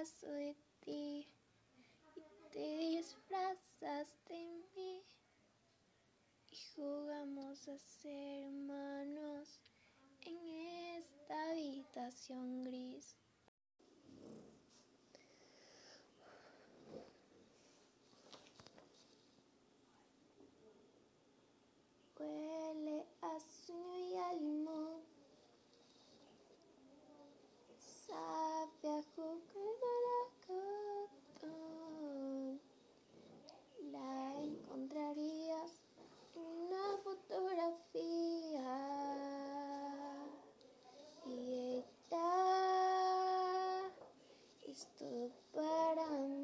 de ti y te disfrazas de mí y jugamos a ser humanos en esta habitación gris. Cristo para.